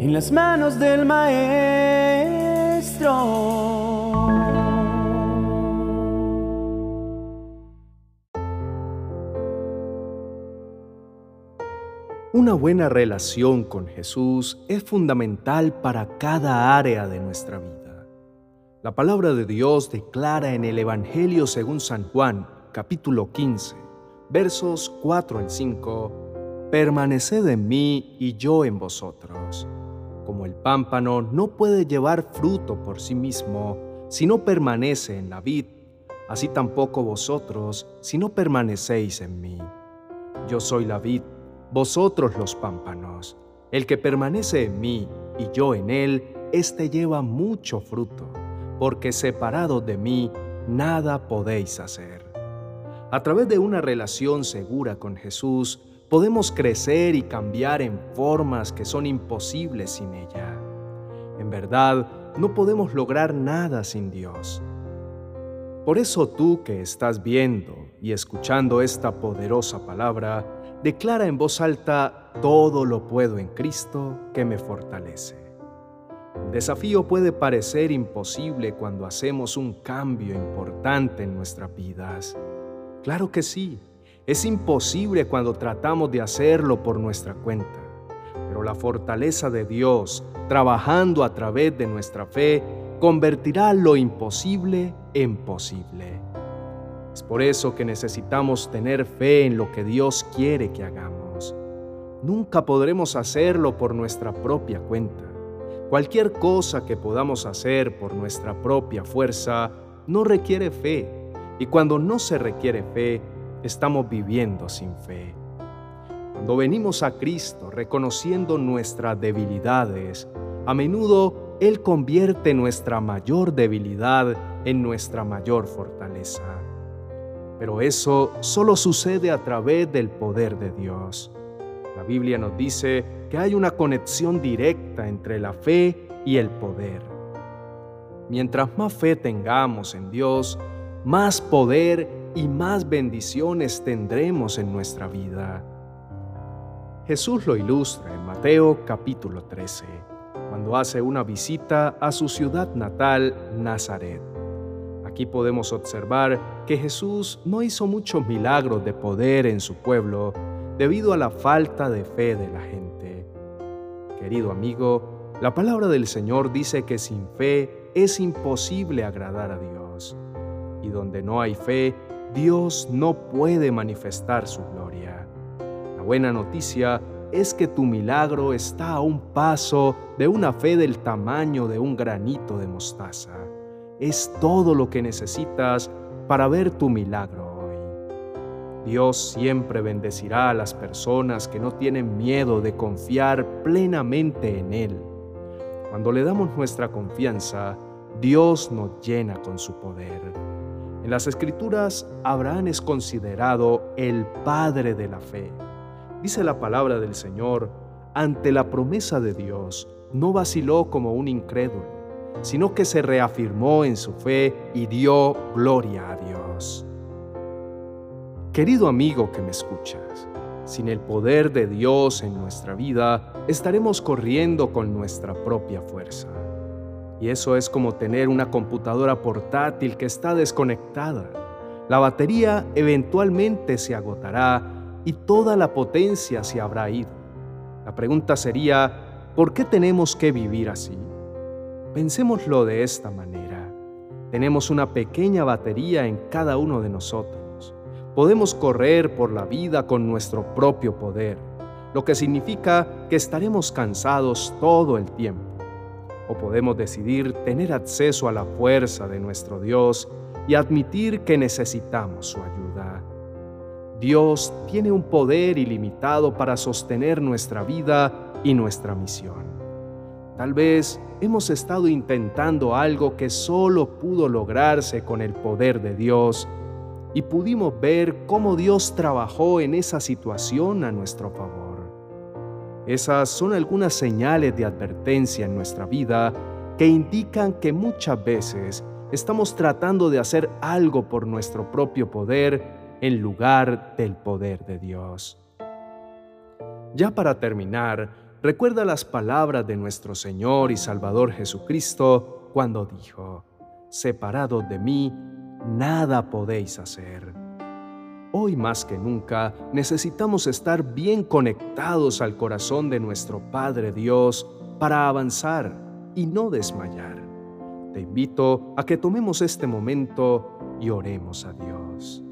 en las manos del Maestro. Una buena relación con Jesús es fundamental para cada área de nuestra vida. La palabra de Dios declara en el Evangelio según San Juan, capítulo 15, versos 4 al 5, Permaneced en mí y yo en vosotros. Como el pámpano no puede llevar fruto por sí mismo si no permanece en la vid, así tampoco vosotros si no permanecéis en mí. Yo soy la vid vosotros los pámpanos. El que permanece en mí y yo en él, éste lleva mucho fruto, porque separado de mí nada podéis hacer. A través de una relación segura con Jesús, podemos crecer y cambiar en formas que son imposibles sin ella. En verdad, no podemos lograr nada sin Dios. Por eso tú que estás viendo y escuchando esta poderosa palabra, declara en voz alta, todo lo puedo en Cristo que me fortalece. El desafío puede parecer imposible cuando hacemos un cambio importante en nuestras vidas. Claro que sí, es imposible cuando tratamos de hacerlo por nuestra cuenta, pero la fortaleza de Dios, trabajando a través de nuestra fe, convertirá lo imposible en posible. Es por eso que necesitamos tener fe en lo que Dios quiere que hagamos. Nunca podremos hacerlo por nuestra propia cuenta. Cualquier cosa que podamos hacer por nuestra propia fuerza no requiere fe, y cuando no se requiere fe, estamos viviendo sin fe. Cuando venimos a Cristo reconociendo nuestras debilidades, a menudo Él convierte nuestra mayor debilidad en nuestra mayor fortaleza. Pero eso solo sucede a través del poder de Dios. La Biblia nos dice que hay una conexión directa entre la fe y el poder. Mientras más fe tengamos en Dios, más poder y más bendiciones tendremos en nuestra vida. Jesús lo ilustra en Mateo capítulo 13, cuando hace una visita a su ciudad natal, Nazaret. Aquí podemos observar que Jesús no hizo muchos milagros de poder en su pueblo debido a la falta de fe de la gente. Querido amigo, la palabra del Señor dice que sin fe es imposible agradar a Dios. Y donde no hay fe, Dios no puede manifestar su gloria. La buena noticia es que tu milagro está a un paso de una fe del tamaño de un granito de mostaza es todo lo que necesitas para ver tu milagro hoy. Dios siempre bendecirá a las personas que no tienen miedo de confiar plenamente en Él. Cuando le damos nuestra confianza, Dios nos llena con su poder. En las Escrituras, Abraham es considerado el padre de la fe. Dice la palabra del Señor, ante la promesa de Dios, no vaciló como un incrédulo sino que se reafirmó en su fe y dio gloria a Dios. Querido amigo que me escuchas, sin el poder de Dios en nuestra vida, estaremos corriendo con nuestra propia fuerza. Y eso es como tener una computadora portátil que está desconectada. La batería eventualmente se agotará y toda la potencia se habrá ido. La pregunta sería, ¿por qué tenemos que vivir así? Pensémoslo de esta manera. Tenemos una pequeña batería en cada uno de nosotros. Podemos correr por la vida con nuestro propio poder, lo que significa que estaremos cansados todo el tiempo. O podemos decidir tener acceso a la fuerza de nuestro Dios y admitir que necesitamos su ayuda. Dios tiene un poder ilimitado para sostener nuestra vida y nuestra misión. Tal vez hemos estado intentando algo que solo pudo lograrse con el poder de Dios y pudimos ver cómo Dios trabajó en esa situación a nuestro favor. Esas son algunas señales de advertencia en nuestra vida que indican que muchas veces estamos tratando de hacer algo por nuestro propio poder en lugar del poder de Dios. Ya para terminar, recuerda las palabras de nuestro Señor y Salvador Jesucristo cuando dijo, Separado de mí, nada podéis hacer. Hoy más que nunca necesitamos estar bien conectados al corazón de nuestro Padre Dios para avanzar y no desmayar. Te invito a que tomemos este momento y oremos a Dios.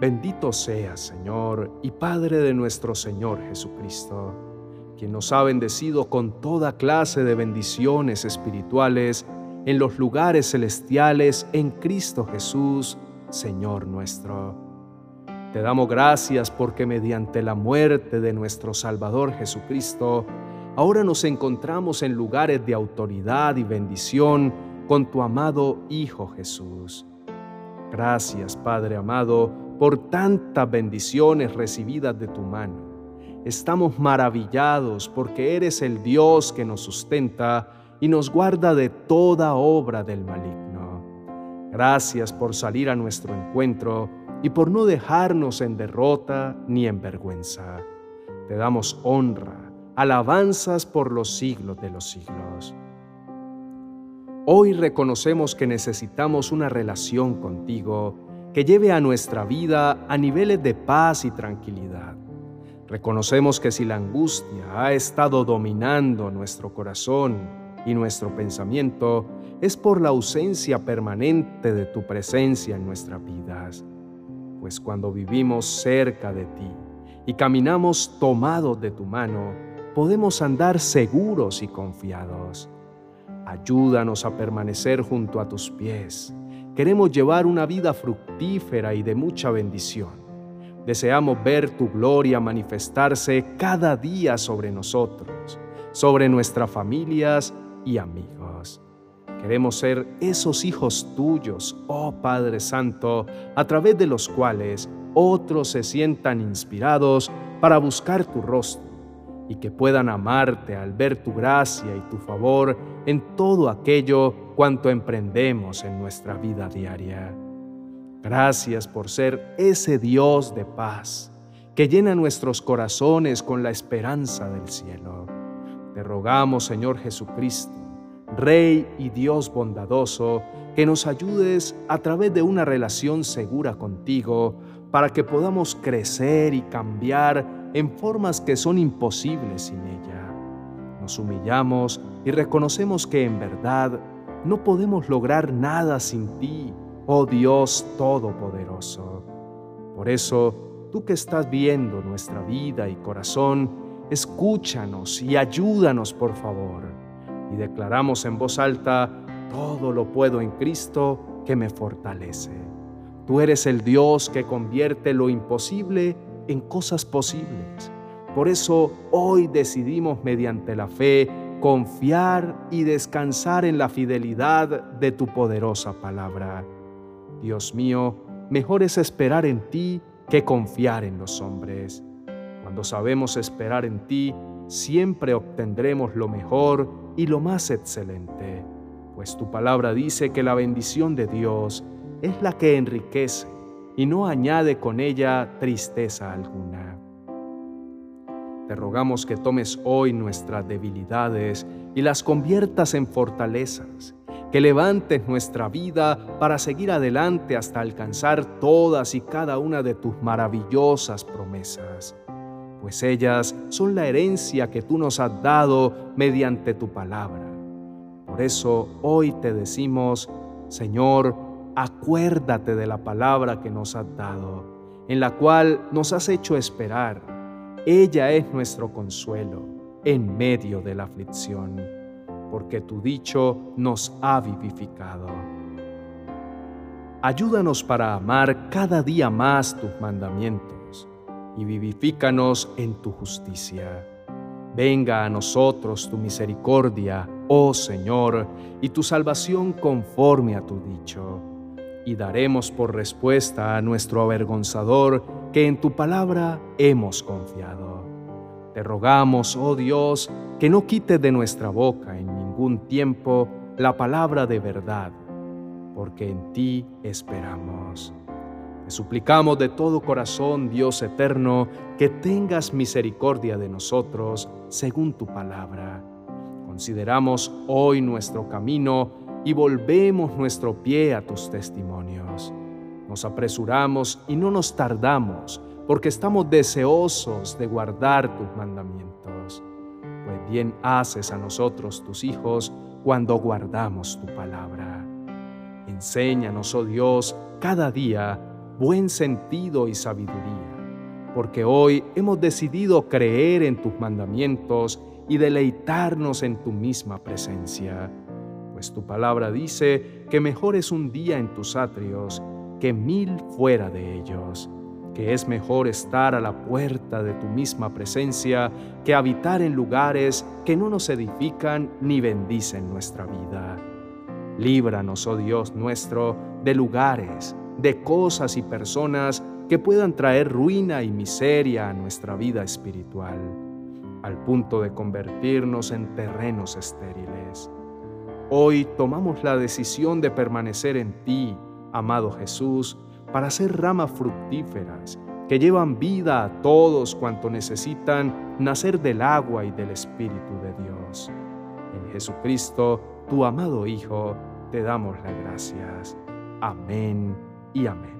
Bendito sea, Señor y Padre de nuestro Señor Jesucristo, quien nos ha bendecido con toda clase de bendiciones espirituales en los lugares celestiales en Cristo Jesús, Señor nuestro. Te damos gracias porque mediante la muerte de nuestro Salvador Jesucristo, ahora nos encontramos en lugares de autoridad y bendición con tu amado Hijo Jesús. Gracias, Padre amado, por tantas bendiciones recibidas de tu mano. Estamos maravillados porque eres el Dios que nos sustenta y nos guarda de toda obra del maligno. Gracias por salir a nuestro encuentro y por no dejarnos en derrota ni en vergüenza. Te damos honra, alabanzas por los siglos de los siglos. Hoy reconocemos que necesitamos una relación contigo que lleve a nuestra vida a niveles de paz y tranquilidad. Reconocemos que si la angustia ha estado dominando nuestro corazón y nuestro pensamiento, es por la ausencia permanente de tu presencia en nuestras vidas. Pues cuando vivimos cerca de ti y caminamos tomados de tu mano, podemos andar seguros y confiados. Ayúdanos a permanecer junto a tus pies Queremos llevar una vida fructífera y de mucha bendición. Deseamos ver tu gloria manifestarse cada día sobre nosotros, sobre nuestras familias y amigos. Queremos ser esos hijos tuyos, oh Padre Santo, a través de los cuales otros se sientan inspirados para buscar tu rostro y que puedan amarte al ver tu gracia y tu favor en todo aquello cuanto emprendemos en nuestra vida diaria. Gracias por ser ese Dios de paz que llena nuestros corazones con la esperanza del cielo. Te rogamos, Señor Jesucristo, Rey y Dios bondadoso, que nos ayudes a través de una relación segura contigo para que podamos crecer y cambiar en formas que son imposibles sin ella. Nos humillamos y reconocemos que en verdad no podemos lograr nada sin ti, oh Dios Todopoderoso. Por eso, tú que estás viendo nuestra vida y corazón, escúchanos y ayúdanos por favor. Y declaramos en voz alta, todo lo puedo en Cristo que me fortalece. Tú eres el Dios que convierte lo imposible en cosas posibles. Por eso hoy decidimos mediante la fe confiar y descansar en la fidelidad de tu poderosa palabra. Dios mío, mejor es esperar en ti que confiar en los hombres. Cuando sabemos esperar en ti, siempre obtendremos lo mejor y lo más excelente, pues tu palabra dice que la bendición de Dios es la que enriquece y no añade con ella tristeza alguna. Te rogamos que tomes hoy nuestras debilidades y las conviertas en fortalezas, que levantes nuestra vida para seguir adelante hasta alcanzar todas y cada una de tus maravillosas promesas, pues ellas son la herencia que tú nos has dado mediante tu palabra. Por eso hoy te decimos, Señor, acuérdate de la palabra que nos has dado, en la cual nos has hecho esperar. Ella es nuestro consuelo en medio de la aflicción, porque tu dicho nos ha vivificado. Ayúdanos para amar cada día más tus mandamientos y vivifícanos en tu justicia. Venga a nosotros tu misericordia, oh Señor, y tu salvación conforme a tu dicho y daremos por respuesta a nuestro avergonzador que en tu palabra hemos confiado. Te rogamos, oh Dios, que no quites de nuestra boca en ningún tiempo la palabra de verdad, porque en ti esperamos. Te suplicamos de todo corazón, Dios eterno, que tengas misericordia de nosotros según tu palabra. Consideramos hoy nuestro camino y volvemos nuestro pie a tus testimonios. Nos apresuramos y no nos tardamos, porque estamos deseosos de guardar tus mandamientos. Pues bien haces a nosotros, tus hijos, cuando guardamos tu palabra. Enséñanos, oh Dios, cada día buen sentido y sabiduría, porque hoy hemos decidido creer en tus mandamientos y deleitarnos en tu misma presencia, pues tu palabra dice que mejor es un día en tus atrios que mil fuera de ellos, que es mejor estar a la puerta de tu misma presencia que habitar en lugares que no nos edifican ni bendicen nuestra vida. Líbranos, oh Dios nuestro, de lugares, de cosas y personas que puedan traer ruina y miseria a nuestra vida espiritual, al punto de convertirnos en terrenos estériles. Hoy tomamos la decisión de permanecer en ti, amado Jesús, para ser ramas fructíferas que llevan vida a todos cuanto necesitan nacer del agua y del Espíritu de Dios. En Jesucristo, tu amado Hijo, te damos las gracias. Amén y amén.